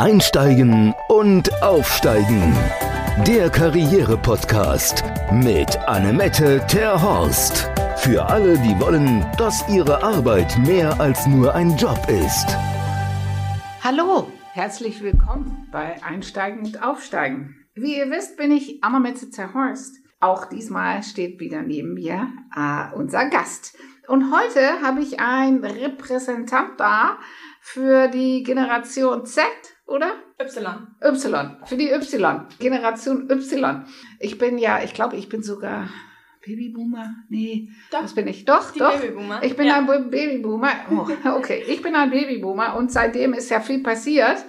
Einsteigen und Aufsteigen. Der Karriere-Podcast mit Annemette Terhorst. Für alle, die wollen, dass ihre Arbeit mehr als nur ein Job ist. Hallo, herzlich willkommen bei Einsteigen und Aufsteigen. Wie ihr wisst, bin ich Annemette Terhorst. Auch diesmal steht wieder neben mir äh, unser Gast. Und heute habe ich einen Repräsentant da für die Generation Z, oder? Y. Y, für die Y, Generation Y. Ich bin ja, ich glaube, ich bin sogar Babyboomer? Nee, Doch. was bin ich? Doch, doch. Babyboomer. Ich bin Ja. ein Ba- Babyboomer. Oh, okay, ich bin ein Babyboomer und seitdem ist ja viel passiert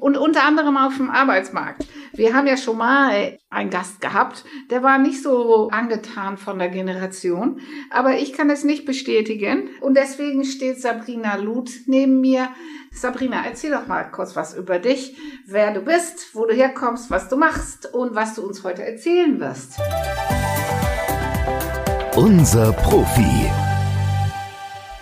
und unter anderem auf dem Arbeitsmarkt. Wir haben ja schon mal einen Gast gehabt, der war nicht so angetan von der Generation, aber ich kann es nicht bestätigen und deswegen steht Sabrina Luth neben mir. Sabrina, erzähl doch mal kurz was über dich, wer du bist, wo du herkommst, was du machst und was du uns heute erzählen wirst. Unser Profi.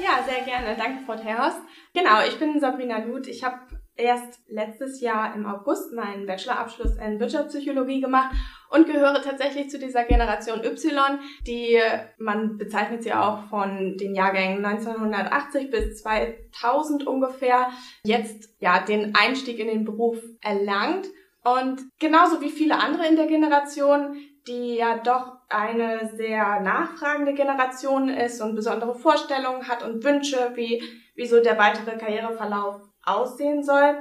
Ja, sehr gerne. Danke, Frau Terhorst. Genau, ich bin Sabrina Luth. Ich habe erst letztes Jahr im August meinen Bachelorabschluss in Wirtschaftspsychologie gemacht und gehöre tatsächlich zu dieser Generation Y, die man bezeichnet sie auch von den Jahrgängen 1980 bis 2000 ungefähr, jetzt ja den Einstieg in den Beruf erlangt. Und genauso wie viele andere in der Generation, die ja doch eine sehr nachfragende Generation ist und besondere Vorstellungen hat und Wünsche, wie, wie so der weitere Karriereverlauf aussehen soll,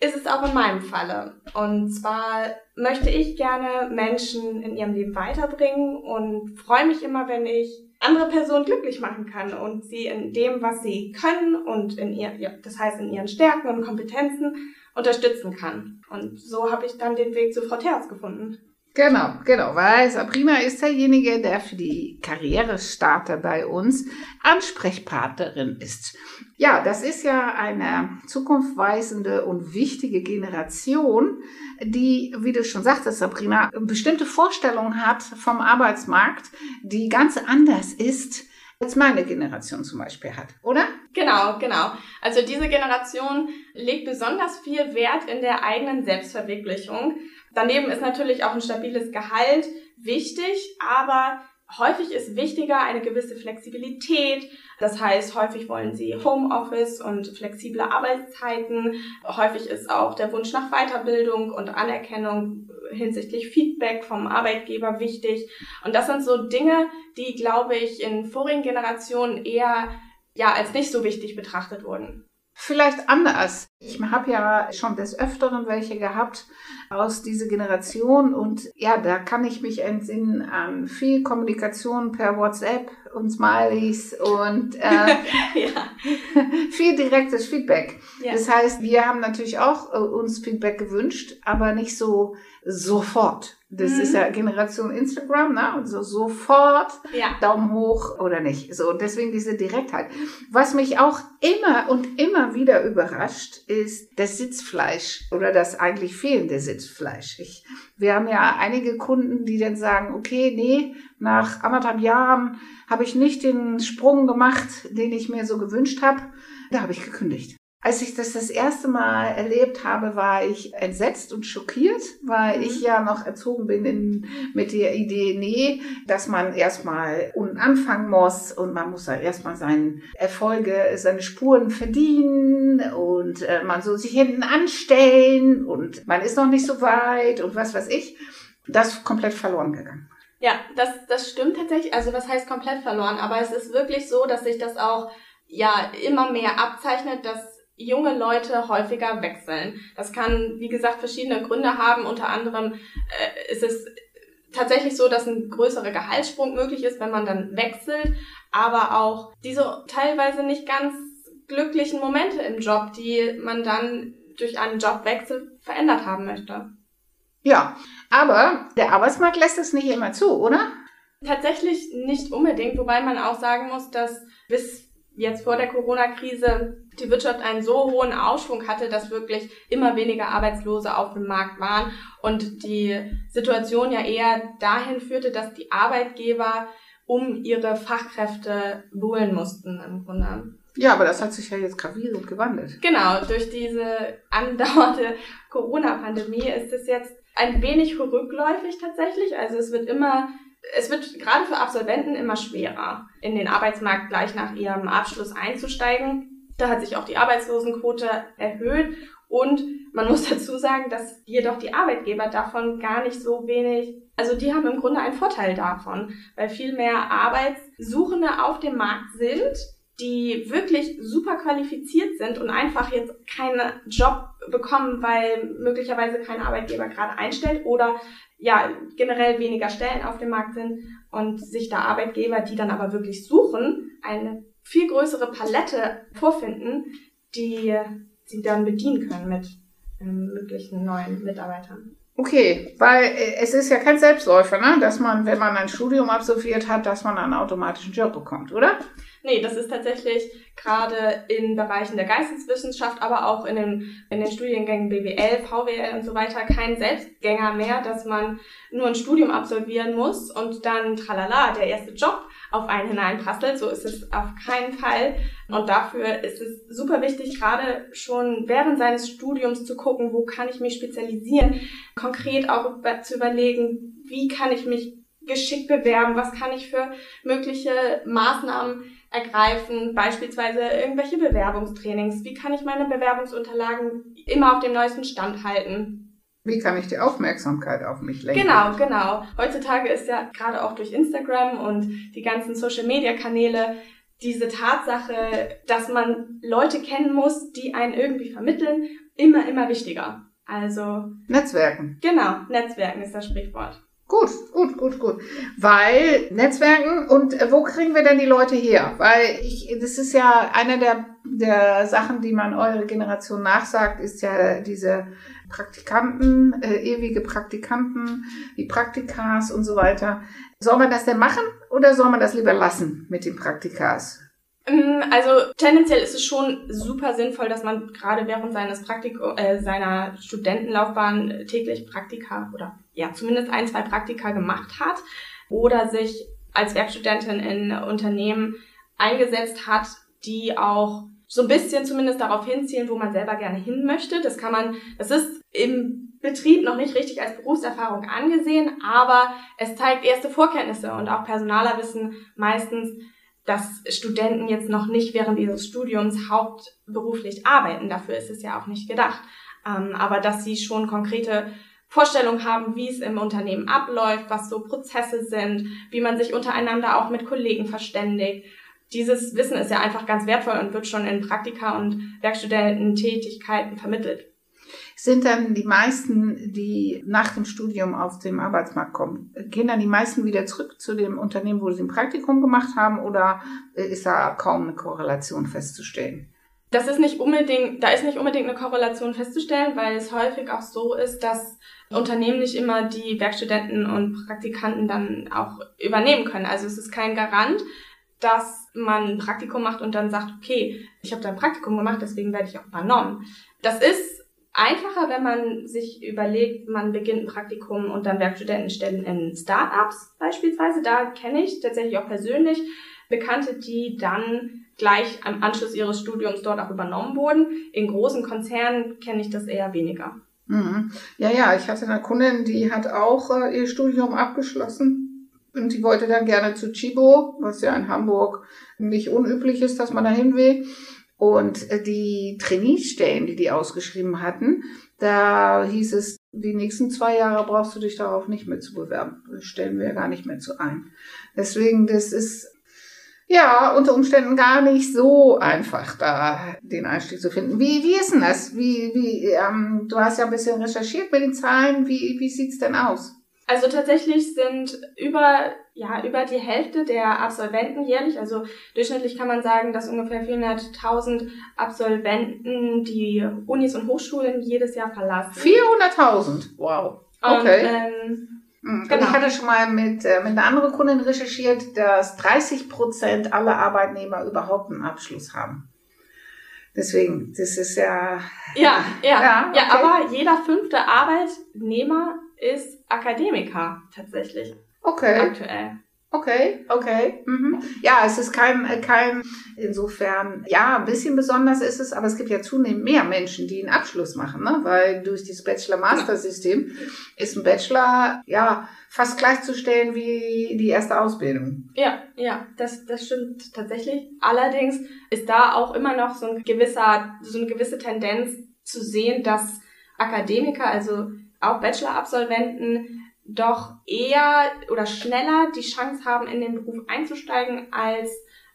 ist es auch in meinem Falle. Und zwar möchte ich gerne Menschen in ihrem Leben weiterbringen und freue mich immer, wenn ich andere Personen glücklich machen kann und sie in dem, was sie können und in ihr, ja, das heißt in ihren Stärken und Kompetenzen unterstützen kann. Und so habe ich dann den Weg zu Frau Terz gefunden. Genau, genau, weil Sabrina ist derjenige, der für die Karrierestarter bei uns Ansprechpartnerin ist. Ja, das ist ja eine zukunftsweisende und wichtige Generation, die, wie du schon sagtest, Sabrina, bestimmte Vorstellungen hat vom Arbeitsmarkt, die ganz anders ist, als meine Generation zum Beispiel hat, oder? Genau, genau. Also diese Generation legt besonders viel Wert in der eigenen Selbstverwirklichung. Daneben ist natürlich auch ein stabiles Gehalt wichtig, aber häufig ist wichtiger eine gewisse Flexibilität. Das heißt, häufig wollen sie Homeoffice und flexible Arbeitszeiten. Häufig ist auch der Wunsch nach Weiterbildung und Anerkennung hinsichtlich Feedback vom Arbeitgeber wichtig. Und das sind so Dinge, die, glaube ich, in vorigen Generationen eher ja als nicht so wichtig betrachtet wurden. Vielleicht anders. Ich habe ja schon des Öfteren welche gehabt aus dieser Generation und ja, da kann ich mich entsinnen an viel Kommunikation per WhatsApp und Smileys und äh, ja. viel direktes Feedback. Ja. Das heißt, wir haben natürlich auch äh, uns Feedback gewünscht, aber nicht so sofort. Das Mhm. ist ja Generation Instagram, ne? Und so sofort ja. Daumen hoch oder nicht. So, und deswegen diese Direktheit. Was mich auch immer und immer wieder überrascht, ist das Sitzfleisch oder das eigentlich fehlende Sitzfleisch. Ich, wir haben ja einige Kunden, die dann sagen, okay, nee, nach anderthalb Jahren habe ich nicht den Sprung gemacht, den ich mir so gewünscht habe. Da habe ich gekündigt. Als ich das das erste Mal erlebt habe, war ich entsetzt und schockiert, weil Mhm. ich ja noch erzogen bin in, mit der Idee, nee, dass man erstmal unten anfangen muss und man muss ja erstmal seine Erfolge, seine Spuren verdienen und äh, man soll sich hinten anstellen und man ist noch nicht so weit und was weiß ich. Das ist komplett verloren gegangen. Ja, das, das stimmt tatsächlich. Also was heißt komplett verloren? Aber es ist wirklich so, dass sich das auch ja immer mehr abzeichnet, dass junge Leute häufiger wechseln. Das kann, wie gesagt, verschiedene Gründe haben. Unter anderem äh, ist es tatsächlich so, dass ein größerer Gehaltssprung möglich ist, wenn man dann wechselt, aber auch diese teilweise nicht ganz glücklichen Momente im Job, die man dann durch einen Jobwechsel verändert haben möchte. Ja, aber der Arbeitsmarkt lässt es nicht immer zu, oder? Tatsächlich nicht unbedingt, wobei man auch sagen muss, dass bis jetzt vor der Corona-Krise die Wirtschaft einen so hohen Aufschwung hatte, dass wirklich immer weniger Arbeitslose auf dem Markt waren und die Situation ja eher dahin führte, dass die Arbeitgeber um ihre Fachkräfte buhlen mussten im Grunde. Ja, aber das hat sich ja jetzt gravierend gewandelt. Genau, durch diese andauernde Corona-Pandemie ist es jetzt ein wenig rückläufig tatsächlich. Also es wird immer, es wird gerade für Absolventen immer schwerer, in den Arbeitsmarkt gleich nach ihrem Abschluss einzusteigen. Da hat sich auch die Arbeitslosenquote erhöht. Und man muss dazu sagen, dass jedoch die Arbeitgeber davon gar nicht so wenig, also die haben im Grunde einen Vorteil davon, weil viel mehr Arbeitssuchende auf dem Markt sind, die wirklich super qualifiziert sind und einfach jetzt keinen Job bekommen, weil möglicherweise kein Arbeitgeber gerade einstellt oder ja generell weniger Stellen auf dem Markt sind und sich da Arbeitgeber, die dann aber wirklich suchen, eine viel größere Palette vorfinden, die sie dann bedienen können mit ähm, möglichen neuen Mitarbeitern. Okay, weil äh, es ist ja kein Selbstläufer, ne? dass man, wenn man ein Studium absolviert hat, dass man einen automatischen Job bekommt, oder? Nee, das ist tatsächlich gerade in Bereichen der Geisteswissenschaft, aber auch in den, in den Studiengängen BWL, VWL und so weiter kein Selbstgänger mehr, dass man nur ein Studium absolvieren muss und dann tralala, der erste Job auf einen hineinprasselt. So ist es auf keinen Fall. Und dafür ist es super wichtig, gerade schon während seines Studiums zu gucken, wo kann ich mich spezialisieren, konkret auch zu überlegen, wie kann ich mich geschickt bewerben, was kann ich für mögliche Maßnahmen ergreifen, beispielsweise irgendwelche Bewerbungstrainings, wie kann ich meine Bewerbungsunterlagen immer auf dem neuesten Stand halten. Wie kann ich die Aufmerksamkeit auf mich lenken? Genau, genau. Heutzutage ist ja gerade auch durch Instagram und die ganzen Social-Media-Kanäle diese Tatsache, dass man Leute kennen muss, die einen irgendwie vermitteln, immer, immer wichtiger. Also. Netzwerken. Genau, Netzwerken ist das Sprichwort. Gut, gut, gut, gut. Weil Netzwerken und äh, wo kriegen wir denn die Leute her? Weil ich, das ist ja eine der, der Sachen, die man eure Generation nachsagt, ist ja diese Praktikanten, äh, ewige Praktikanten, die Praktikas und so weiter. Soll man das denn machen oder soll man das lieber lassen mit den Praktikas? Ähm, also tendenziell ist es schon super sinnvoll, dass man gerade während seines Praktikum, äh, seiner Studentenlaufbahn täglich Praktika oder ja zumindest ein, zwei Praktika gemacht hat oder sich als Werkstudentin in Unternehmen eingesetzt hat, die auch so ein bisschen zumindest darauf hinzielen, wo man selber gerne hin möchte. Das kann man, das ist im Betrieb noch nicht richtig als Berufserfahrung angesehen, aber es zeigt erste Vorkenntnisse und auch Personaler wissen meistens, dass Studenten jetzt noch nicht während ihres Studiums hauptberuflich arbeiten. Dafür ist es ja auch nicht gedacht. Ähm, aber dass sie schon konkrete Vorstellungen haben, wie es im Unternehmen abläuft, was so Prozesse sind, wie man sich untereinander auch mit Kollegen verständigt. Dieses Wissen ist ja einfach ganz wertvoll und wird schon in Praktika und Werkstudententätigkeiten vermittelt. Sind dann die meisten, die nach dem Studium auf den Arbeitsmarkt kommen, gehen dann die meisten wieder zurück zu dem Unternehmen, wo sie ein Praktikum gemacht haben oder ist da kaum eine Korrelation festzustellen? Das ist nicht unbedingt, da ist nicht unbedingt eine Korrelation festzustellen, weil es häufig auch so ist, dass Unternehmen nicht immer die Werkstudenten und Praktikanten dann auch übernehmen können. Also es ist kein Garant, dass man ein Praktikum macht und dann sagt, okay, ich habe da ein Praktikum gemacht, deswegen werde ich auch übernommen. Das ist einfacher, wenn man sich überlegt, man beginnt ein Praktikum und dann Werkstudentenstellen in Startups beispielsweise. Da kenne ich tatsächlich auch persönlich Bekannte, die dann gleich am Anschluss ihres Studiums dort auch übernommen wurden. In großen Konzernen kenne ich das eher weniger. Mhm. Ja, ja, ich hatte eine Kundin, die hat auch äh, ihr Studium abgeschlossen und die wollte dann gerne zu Chibo, was ja in Hamburg nicht unüblich ist, dass man dahin will. Und äh, die Trainee-Stellen, die die ausgeschrieben hatten, da hieß es, die nächsten zwei Jahre brauchst du dich darauf nicht mehr zu bewerben. Das stellen wir gar nicht mehr zu ein. Deswegen, das ist ja unter Umständen gar nicht so einfach, da den Einstieg zu finden. Wie, wie ist denn das? Wie, wie, ähm, du hast ja ein bisschen recherchiert mit den Zahlen. Wie, wie sieht's denn aus? Also tatsächlich sind über, ja, über die Hälfte der Absolventen jährlich, also durchschnittlich kann man sagen, dass ungefähr 400.000 Absolventen die Unis und Hochschulen jedes Jahr verlassen. 400.000? Wow. Okay. Und, ähm, hm, Genau. Ich hatte schon mal mit, äh, mit einer anderen Kundin recherchiert, dass 30 Prozent aller Arbeitnehmer überhaupt einen Abschluss haben. Deswegen, das ist ja. Ja, ja, ja, okay. ja aber jeder fünfte Arbeitnehmer ist Akademiker tatsächlich. Okay. Aktuell. Okay, okay. Mhm. Ja, es ist kein, kein, insofern, ja, ein bisschen besonders ist es, aber es gibt ja zunehmend mehr Menschen, die einen Abschluss machen, ne? weil durch dieses Bachelor-Master-System ist ein Bachelor, ja, fast gleichzustellen wie die erste Ausbildung. Ja, ja, das, das stimmt tatsächlich. Allerdings ist da auch immer noch so ein gewisser, so eine gewisse Tendenz zu sehen, dass Akademiker, also auch Bachelor-Absolventen, doch eher oder schneller die Chance haben, in den Beruf einzusteigen als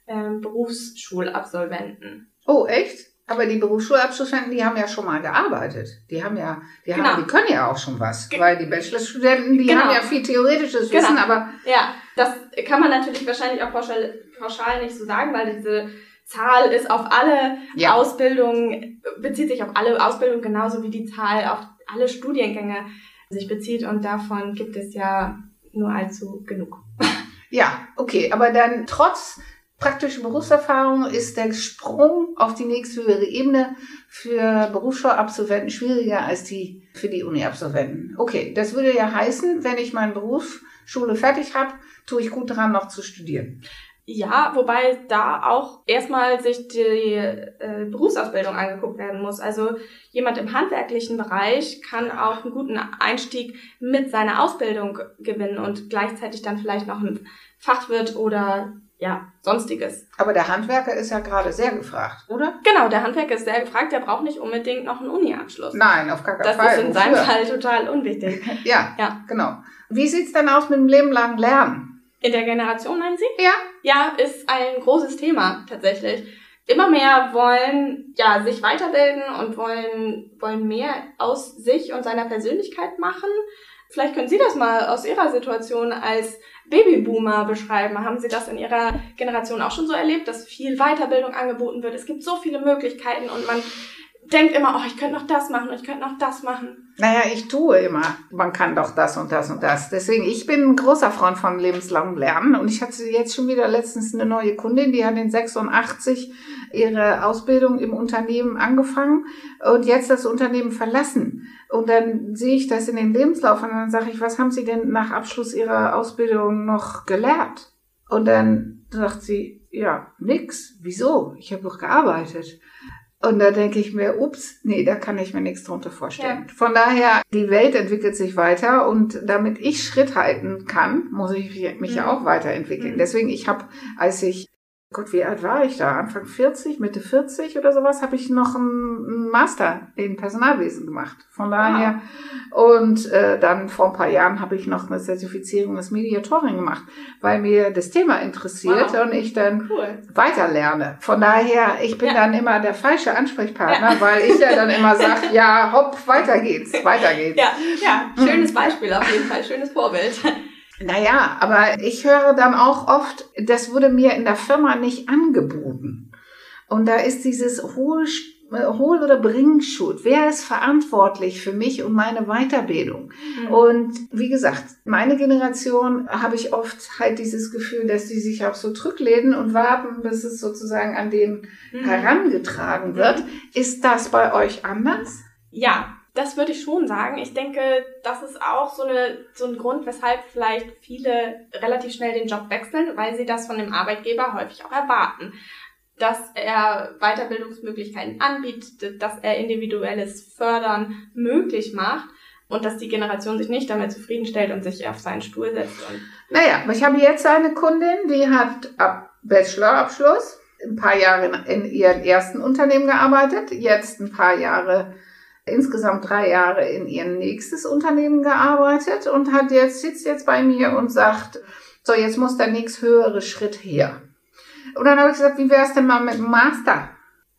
ähm, Berufsschulabsolventen. Oh, echt? Aber die Berufsschulabsolventen, die haben ja schon mal gearbeitet. Die haben ja, die Genau. haben, die können ja auch schon was. Ge- weil die Bachelorstudenten, die Genau. haben ja viel theoretisches Genau. Wissen, aber Ja, das kann man natürlich wahrscheinlich auch pauschal, pauschal nicht so sagen, weil diese Zahl ist auf alle Ja. Ausbildungen, bezieht sich auf alle Ausbildungen genauso wie die Zahl auf alle Studiengänge sich bezieht und davon gibt es ja nur allzu genug. ja, okay. Aber dann trotz praktischer Berufserfahrung ist der Sprung auf die nächsthöhere Ebene für Berufsschulabsolventen schwieriger als die für die Uni-Absolventen. Okay, das würde ja heißen, wenn ich meine Berufsschule fertig habe, tue ich gut daran, noch zu studieren. Ja, wobei da auch erstmal sich die äh, Berufsausbildung angeguckt werden muss. Also jemand im handwerklichen Bereich kann auch einen guten Einstieg mit seiner Ausbildung gewinnen und gleichzeitig dann vielleicht noch ein Fachwirt oder ja, sonstiges. Aber der Handwerker ist ja gerade sehr gefragt, oder? Genau, der Handwerker ist sehr gefragt, der braucht nicht unbedingt noch einen Uni-Abschluss. Nein, auf gar keinen Das Fall. ist in seinem? Fall total unwichtig. Ja, Ja. genau. Wie sieht's denn aus mit dem Leben lang Lernen? In der Generation, meinen Sie? Ja. Ja, ist ein großes Thema tatsächlich. Immer mehr wollen ja sich weiterbilden und wollen wollen mehr aus sich und seiner Persönlichkeit machen. Vielleicht können Sie das mal aus Ihrer Situation als Babyboomer beschreiben. Haben Sie das in Ihrer Generation auch schon so erlebt, dass viel Weiterbildung angeboten wird? Es gibt so viele Möglichkeiten und man denkt immer, oh, ich könnte noch das machen ich könnte noch das machen. Naja, ich tue immer. Man kann doch das und das und das. Deswegen, ich bin ein großer Freund von lebenslangem Lernen. Und ich hatte jetzt schon wieder letztens eine neue Kundin, die hat in 86 ihre Ausbildung im Unternehmen angefangen und jetzt das Unternehmen verlassen. Und dann sehe ich das in den Lebenslauf und dann sage ich, was haben Sie denn nach Abschluss Ihrer Ausbildung noch gelernt? Und dann sagt sie, ja, nix. Wieso? Ich habe doch gearbeitet. Und da denke ich mir, ups, nee, da kann ich mir nichts drunter vorstellen. Von daher, die Welt entwickelt sich weiter und damit ich Schritt halten kann, muss ich mich ja Mhm. auch weiterentwickeln. Mhm. Deswegen, ich habe, als ich, Gott, wie alt war ich da? Anfang 40, Mitte 40 oder sowas, habe ich noch einen Master in Personalwesen gemacht. Von daher, und äh, dann vor ein paar Jahren habe ich noch eine Zertifizierung des Mediatoring gemacht, weil mir das Thema interessiert Wow. und ich dann Cool. weiterlerne. Von daher, ich bin Ja. dann immer der falsche Ansprechpartner, weil ich ja dann immer sage, ja, hopp, weiter geht's, weiter geht's. Ja, ja, schönes Beispiel auf jeden Fall, schönes Vorbild. Naja, aber ich höre dann auch oft, das wurde mir in der Firma nicht angeboten. Und da ist dieses hohe äh, Hol- oder Bringschuld. Wer ist verantwortlich für mich und meine Weiterbildung? Und wie gesagt, meine Generation habe ich oft halt dieses Gefühl, dass die sich auch so zurücklehnen und warten, bis es sozusagen an den Mhm. herangetragen wird. Ist das bei euch anders? Ja, das würde ich schon sagen. Ich denke, das ist auch so, eine, so ein Grund, weshalb vielleicht viele relativ schnell den Job wechseln, weil sie das von dem Arbeitgeber häufig auch erwarten. Dass er Weiterbildungsmöglichkeiten anbietet, dass er individuelles Fördern möglich macht und dass die Generation sich nicht damit zufriedenstellt und sich auf seinen Stuhl setzt. Naja, ich habe jetzt eine Kundin, die hat ab Bachelorabschluss ein paar Jahre in, in ihrem ersten Unternehmen gearbeitet, jetzt ein paar Jahre, insgesamt drei Jahre in ihr nächstes Unternehmen gearbeitet und hat jetzt, sitzt jetzt bei mir und sagt, so, jetzt muss der nächst höhere Schritt her. Und dann habe ich gesagt, wie wär's denn mal mit dem Master?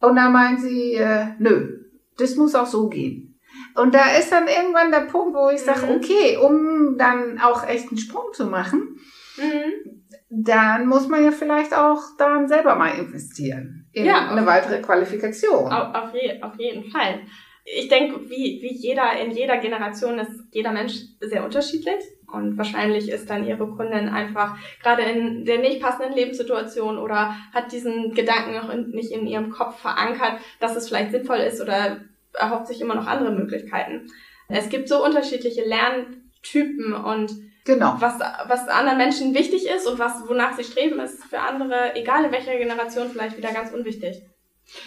Und dann meint sie, äh, nö, das muss auch so gehen. Und da ist dann irgendwann der Punkt, wo ich sage, Mhm. okay, um dann auch echt einen Sprung zu machen, mhm. dann muss man ja vielleicht auch dann selber mal investieren in Ja, eine weitere Qualifikation. Auf, auf, je, auf jeden Fall. Ich denke, wie, wie jeder in jeder Generation ist jeder Mensch sehr unterschiedlich. Und wahrscheinlich ist dann ihre Kundin einfach gerade in der nicht passenden Lebenssituation oder hat diesen Gedanken noch in, nicht in ihrem Kopf verankert, dass es vielleicht sinnvoll ist oder erhofft sich immer noch andere Möglichkeiten. Es gibt so unterschiedliche Lerntypen und Genau. Was, was anderen Menschen wichtig ist und was, wonach sie streben, ist für andere, egal in welcher Generation, vielleicht wieder ganz unwichtig.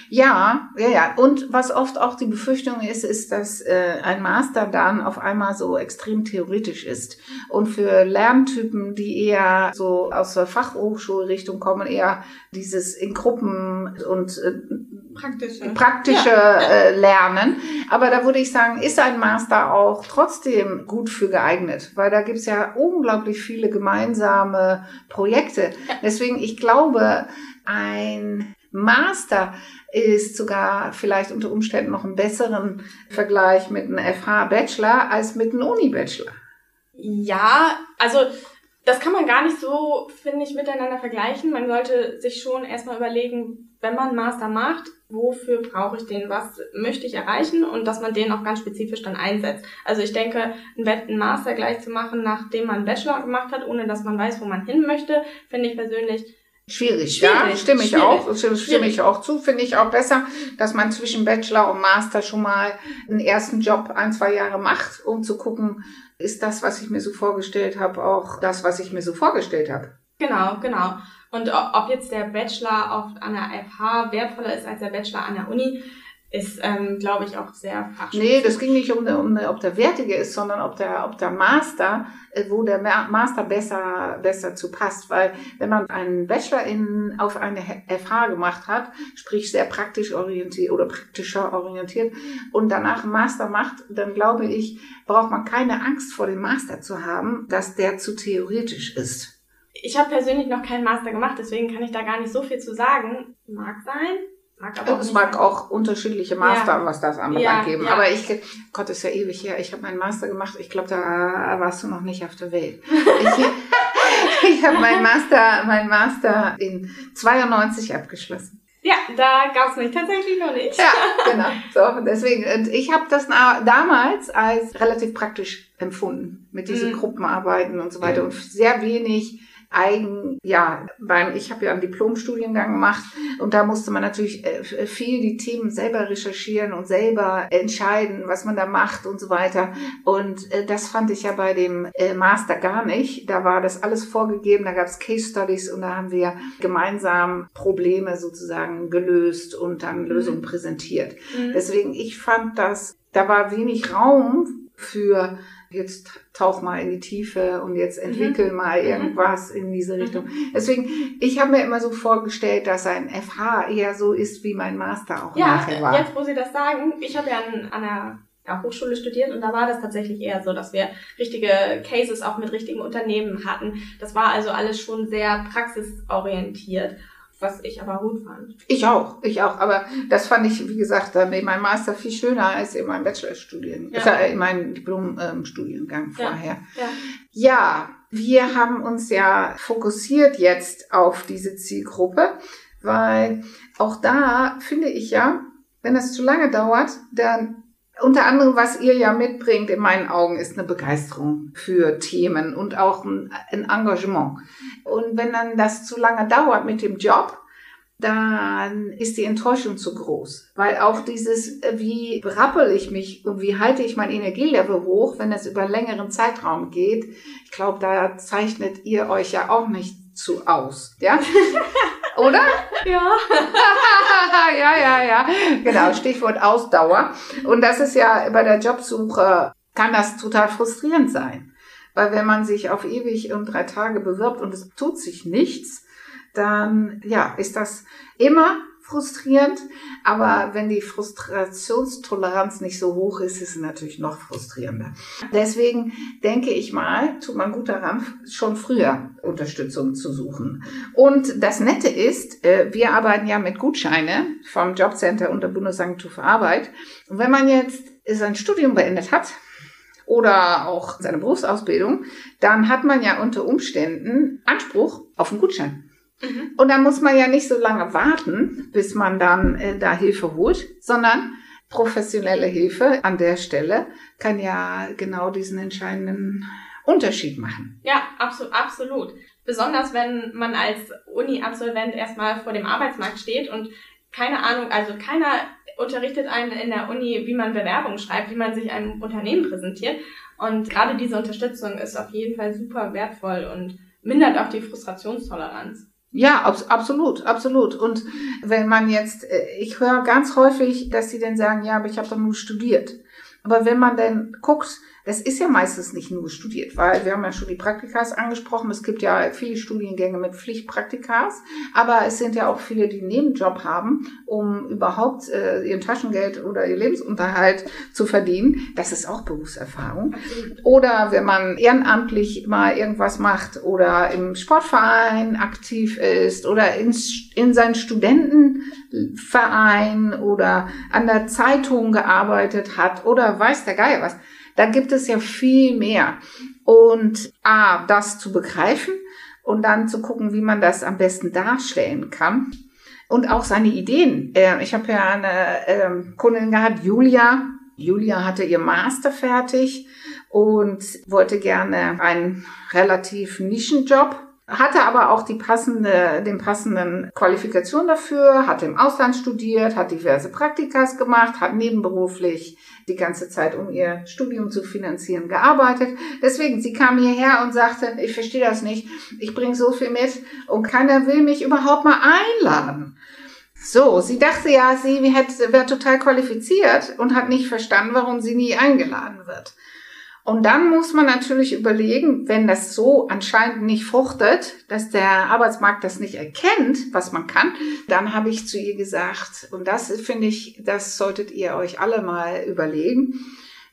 Ja, ja, ja. Und was oft auch die Befürchtung ist, ist, dass äh, ein Master dann auf einmal so extrem theoretisch ist. Und für Lerntypen, die eher so aus der Fachhochschulrichtung kommen, eher dieses in Gruppen und äh, Praktische. praktische Ja. äh, Lernen. Aber da würde ich sagen, ist ein Master auch trotzdem gut für geeignet, weil da gibt's ja unglaublich viele gemeinsame Projekte. Deswegen, ich glaube, ein Master ist sogar vielleicht unter Umständen noch einen besseren Vergleich mit einem FH-Bachelor als mit einem Uni-Bachelor. Ja, also das kann man gar nicht so, finde ich, miteinander vergleichen. Man sollte sich schon erstmal überlegen, wenn man einen Master macht, wofür brauche ich den, was möchte ich erreichen und dass man den auch ganz spezifisch dann einsetzt. Also ich denke, einen Master gleich zu machen, nachdem man einen Bachelor gemacht hat, ohne dass man weiß, wo man hin möchte, finde ich persönlich Schwierig, ja, Schwierig, stimme ich schwierig, auch, stimme stimme ich schwierig. auch zu, finde ich auch besser, dass man zwischen Bachelor und Master schon mal einen ersten Job ein, zwei Jahre macht, um zu gucken, ist das, was ich mir so vorgestellt habe, auch das, was ich mir so vorgestellt habe. Genau, genau. Und ob jetzt der Bachelor auf, an der FH wertvoller ist als der Bachelor an der Uni, ist, ähm, glaube ich, auch sehr fachspezifisch. Nee, das ging nicht um, um ob der wertige ist, sondern ob der, ob der Master, äh, wo der Ma- Master besser, besser zu passt. Weil wenn man einen Bachelor in, auf eine FH gemacht hat, sprich sehr praktisch orientiert oder praktischer orientiert und danach einen Master macht, dann glaube ich, braucht man keine Angst vor dem Master zu haben, dass der zu theoretisch ist. Ich habe persönlich noch keinen Master gemacht, deswegen kann ich da gar nicht so viel zu sagen. Mag sein, mag aber auch Es mag auch unterschiedliche Master, Ja. was das anbelangt, Ja, geben. ja. Aber ich, Gott, ist ja ewig her. Ich habe meinen Master gemacht. Ich glaube, da warst du noch nicht auf der Welt. Ich, ich habe meinen Master, meinen Master in 92 abgeschlossen. Ja, da gab's mich tatsächlich noch nicht. Ja, genau. So, deswegen, und ich habe das na, damals als relativ praktisch empfunden mit diesen Mhm. Gruppenarbeiten und so weiter und sehr wenig eigen, ja, beim, ich habe ja einen Diplomstudiengang gemacht und da musste man natürlich äh, viel die Themen selber recherchieren und selber entscheiden, was man da macht und so weiter. Und äh, das fand ich ja bei dem äh, Master gar nicht. Da war das alles vorgegeben, da gab es Case Studies und da haben wir gemeinsam Probleme sozusagen gelöst und dann Lösungen präsentiert. Mhm. Deswegen, ich fand das, da war wenig Raum für jetzt tauch mal in die Tiefe und jetzt entwickel mal Mhm. irgendwas in diese Richtung. Deswegen, ich habe mir immer so vorgestellt, dass ein FH eher so ist, wie mein Master auch Ja, nachher war. jetzt wo Sie das sagen, ich habe ja an, ja, Hochschule studiert und da war das tatsächlich eher so, dass wir richtige Cases auch mit richtigen Unternehmen hatten. Das war also alles schon sehr praxisorientiert, was ich aber gut fand. Ich auch, ich auch. Aber das fand ich, wie gesagt, in meinem Master viel schöner als in meinem Bachelorstudien, Ja. äh, in meinem Diplom-Studiengang Ja. vorher. Ja. Ja, wir haben uns ja fokussiert jetzt auf diese Zielgruppe, weil auch da finde ich ja, wenn das zu lange dauert, dann unter anderem, was ihr ja mitbringt, in meinen Augen, ist eine Begeisterung für Themen und auch ein, Engagement. Und wenn dann das zu lange dauert mit dem Job, dann ist die Enttäuschung zu groß. Weil auch dieses, wie brappel ich mich und wie halte ich mein Energielevel hoch, wenn es über einen längeren Zeitraum geht, ich glaube, da zeichnet ihr euch ja auch nicht zu aus. Ja? Oder? Ja. ja, ja, ja. Genau, Stichwort Ausdauer. Und das ist ja bei der Jobsuche, kann das total frustrierend sein. Weil wenn man sich auf ewig und drei Tage bewirbt und es tut sich nichts, dann ja, ist das immer frustrierend. Aber wenn die Frustrationstoleranz nicht so hoch ist, ist es natürlich noch frustrierender. Deswegen denke ich mal, tut man gut daran, schon früher Unterstützung zu suchen. Und das Nette ist, äh, wir arbeiten ja mit Gutscheine vom Jobcenter und der Bundesagentur für Arbeit. Und wenn man jetzt sein Studium beendet hat, oder auch seine Berufsausbildung, dann hat man ja unter Umständen Anspruch auf einen Gutschein. Mhm. Und dann muss man ja nicht so lange warten, bis man dann äh, da Hilfe holt, sondern professionelle Hilfe an der Stelle kann ja genau diesen entscheidenden Unterschied machen. Ja, absolut, absolut. Besonders wenn man als Uni-Absolvent erstmal vor dem Arbeitsmarkt steht und keine Ahnung, also keiner unterrichtet einen in der Uni, wie man Bewerbungen schreibt, wie man sich einem Unternehmen präsentiert. Und gerade diese Unterstützung ist auf jeden Fall super wertvoll und mindert auch die Frustrationstoleranz. Ja, ab, absolut, absolut. Und wenn man jetzt, äh, ich höre ganz häufig, dass sie dann sagen, ja, aber ich habe doch nur studiert. Aber wenn man dann guckt, das ist ja meistens nicht nur studiert, weil wir haben ja schon die Praktikas angesprochen. Es gibt ja viele Studiengänge mit Pflichtpraktikas, aber es sind ja auch viele, die einen Nebenjob haben, um überhaupt äh, ihr Taschengeld oder ihr Lebensunterhalt zu verdienen. Das ist auch Berufserfahrung. Oder wenn man ehrenamtlich mal irgendwas macht oder im Sportverein aktiv ist oder in, in seinen Studentenverein oder an der Zeitung gearbeitet hat oder weiß der Geier was da gibt es ja viel mehr. Und A, das zu begreifen und dann zu gucken, wie man das am besten darstellen kann. Und auch seine Ideen. Äh, ich habe ja eine ähm, Kundin gehabt, Julia. Julia hatte ihr Master fertig und wollte gerne einen relativ Nischenjob hatte aber auch die passende, den passenden Qualifikation dafür, hat im Ausland studiert, hat diverse Praktikas gemacht, hat nebenberuflich die ganze Zeit, um ihr Studium zu finanzieren, gearbeitet. Deswegen, sie kam hierher und sagte, ich verstehe das nicht, ich bringe so viel mit und keiner will mich überhaupt mal einladen. So, sie dachte ja, sie wäre total qualifiziert und hat nicht verstanden, warum sie nie eingeladen wird. Und dann muss man natürlich überlegen, wenn das so anscheinend nicht fruchtet, dass der Arbeitsmarkt das nicht erkennt, was man kann, dann habe ich zu ihr gesagt, und das finde ich, das solltet ihr euch alle mal überlegen,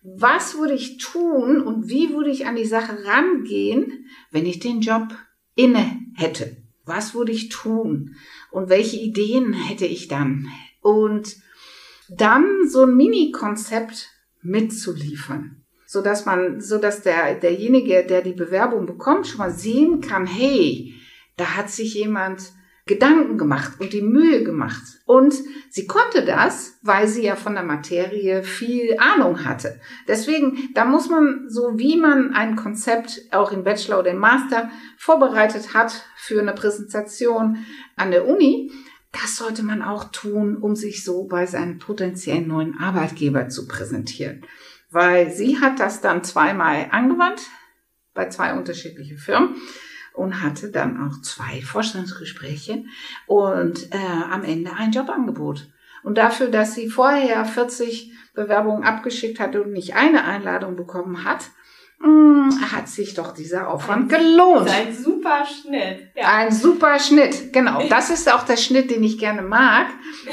was würde ich tun und wie würde ich an die Sache rangehen, wenn ich den Job inne hätte? Was würde ich tun? Und welche Ideen hätte ich dann? Und dann so ein Mini-Konzept mitzuliefern so dass man, so dass der, derjenige, der die Bewerbung bekommt, schon mal sehen kann, hey, da hat sich jemand Gedanken gemacht und die Mühe gemacht. Und sie konnte das, weil sie ja von der Materie viel Ahnung hatte. Deswegen, da muss man, so wie man ein Konzept auch im Bachelor oder im Master vorbereitet hat für eine Präsentation an der Uni, das sollte man auch tun, um sich so bei seinem potenziellen neuen Arbeitgeber zu präsentieren weil sie hat das dann zweimal angewandt bei zwei unterschiedlichen Firmen und hatte dann auch zwei Vorstellungsgespräche und äh, am Ende ein Jobangebot. Und dafür, dass sie vorher 40 Bewerbungen abgeschickt hatte und nicht eine Einladung bekommen hat, mh, mm, hat sich doch dieser Aufwand gelohnt. Ein super Schnitt. Ja. Ein super Schnitt, genau. Das ist auch der Schnitt, den ich gerne mag.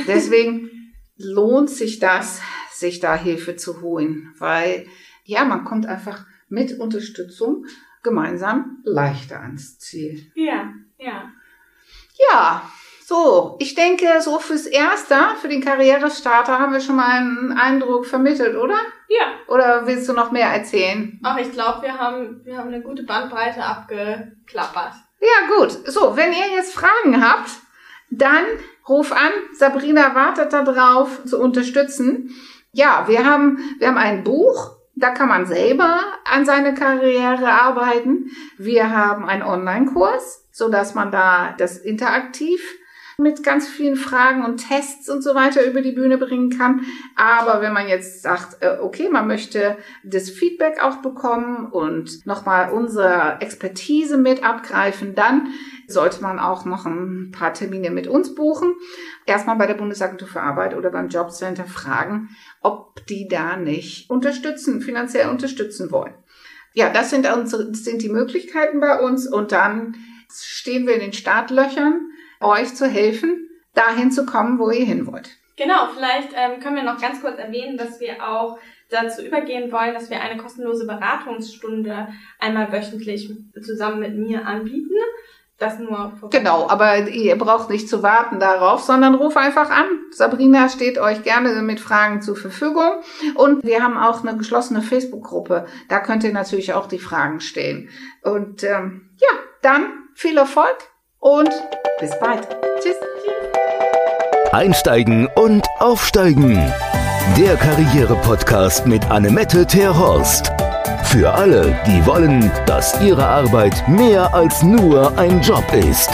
Deswegen lohnt sich das, sich da Hilfe zu holen, weil ja, man kommt einfach mit Unterstützung gemeinsam leichter ans Ziel. Ja, ja. Ja, so, ich denke, so fürs Erste, für den Karrierestarter haben wir schon mal einen Eindruck vermittelt, oder? Ja. Oder willst du noch mehr erzählen? Ach, ich glaube, wir haben, wir haben eine gute Bandbreite abgeklappert. Ja, gut. So, wenn ihr jetzt Fragen habt, dann ruf an. Sabrina wartet darauf, zu unterstützen. Ja, wir haben, wir haben ein Buch, da kann man selber an seine Karriere arbeiten. Wir haben einen Online-Kurs, so dass man da das interaktiv mit ganz vielen Fragen und Tests und so weiter über die Bühne bringen kann. Aber wenn man jetzt sagt, äh, okay, man möchte das Feedback auch bekommen und nochmal unsere Expertise mit abgreifen, dann sollte man auch noch ein paar Termine mit uns buchen. Erstmal bei der Bundesagentur für Arbeit oder beim Jobcenter fragen, ob die da nicht unterstützen, finanziell unterstützen wollen. Ja, das sind unsere, das sind die Möglichkeiten bei uns und dann stehen wir in den Startlöchern, euch zu helfen, dahin zu kommen, wo ihr hin wollt. Genau, vielleicht ähm, können wir noch ganz kurz erwähnen, dass wir auch dazu übergehen wollen, dass wir eine kostenlose Beratungsstunde einmal wöchentlich zusammen mit mir anbieten. Das nur Genau, aber ihr braucht nicht zu warten darauf, sondern ruf einfach an. Sabrina steht euch gerne mit Fragen zur Verfügung. Und wir haben auch eine geschlossene Facebook-Gruppe. Da könnt ihr natürlich auch die Fragen stellen. Und ähm, ja, dann viel Erfolg und bis bald. Tschüss. Einsteigen und aufsteigen. Der Karriere-Podcast mit Annemette Terhorst. Für alle, die wollen, dass ihre Arbeit mehr als nur ein Job ist.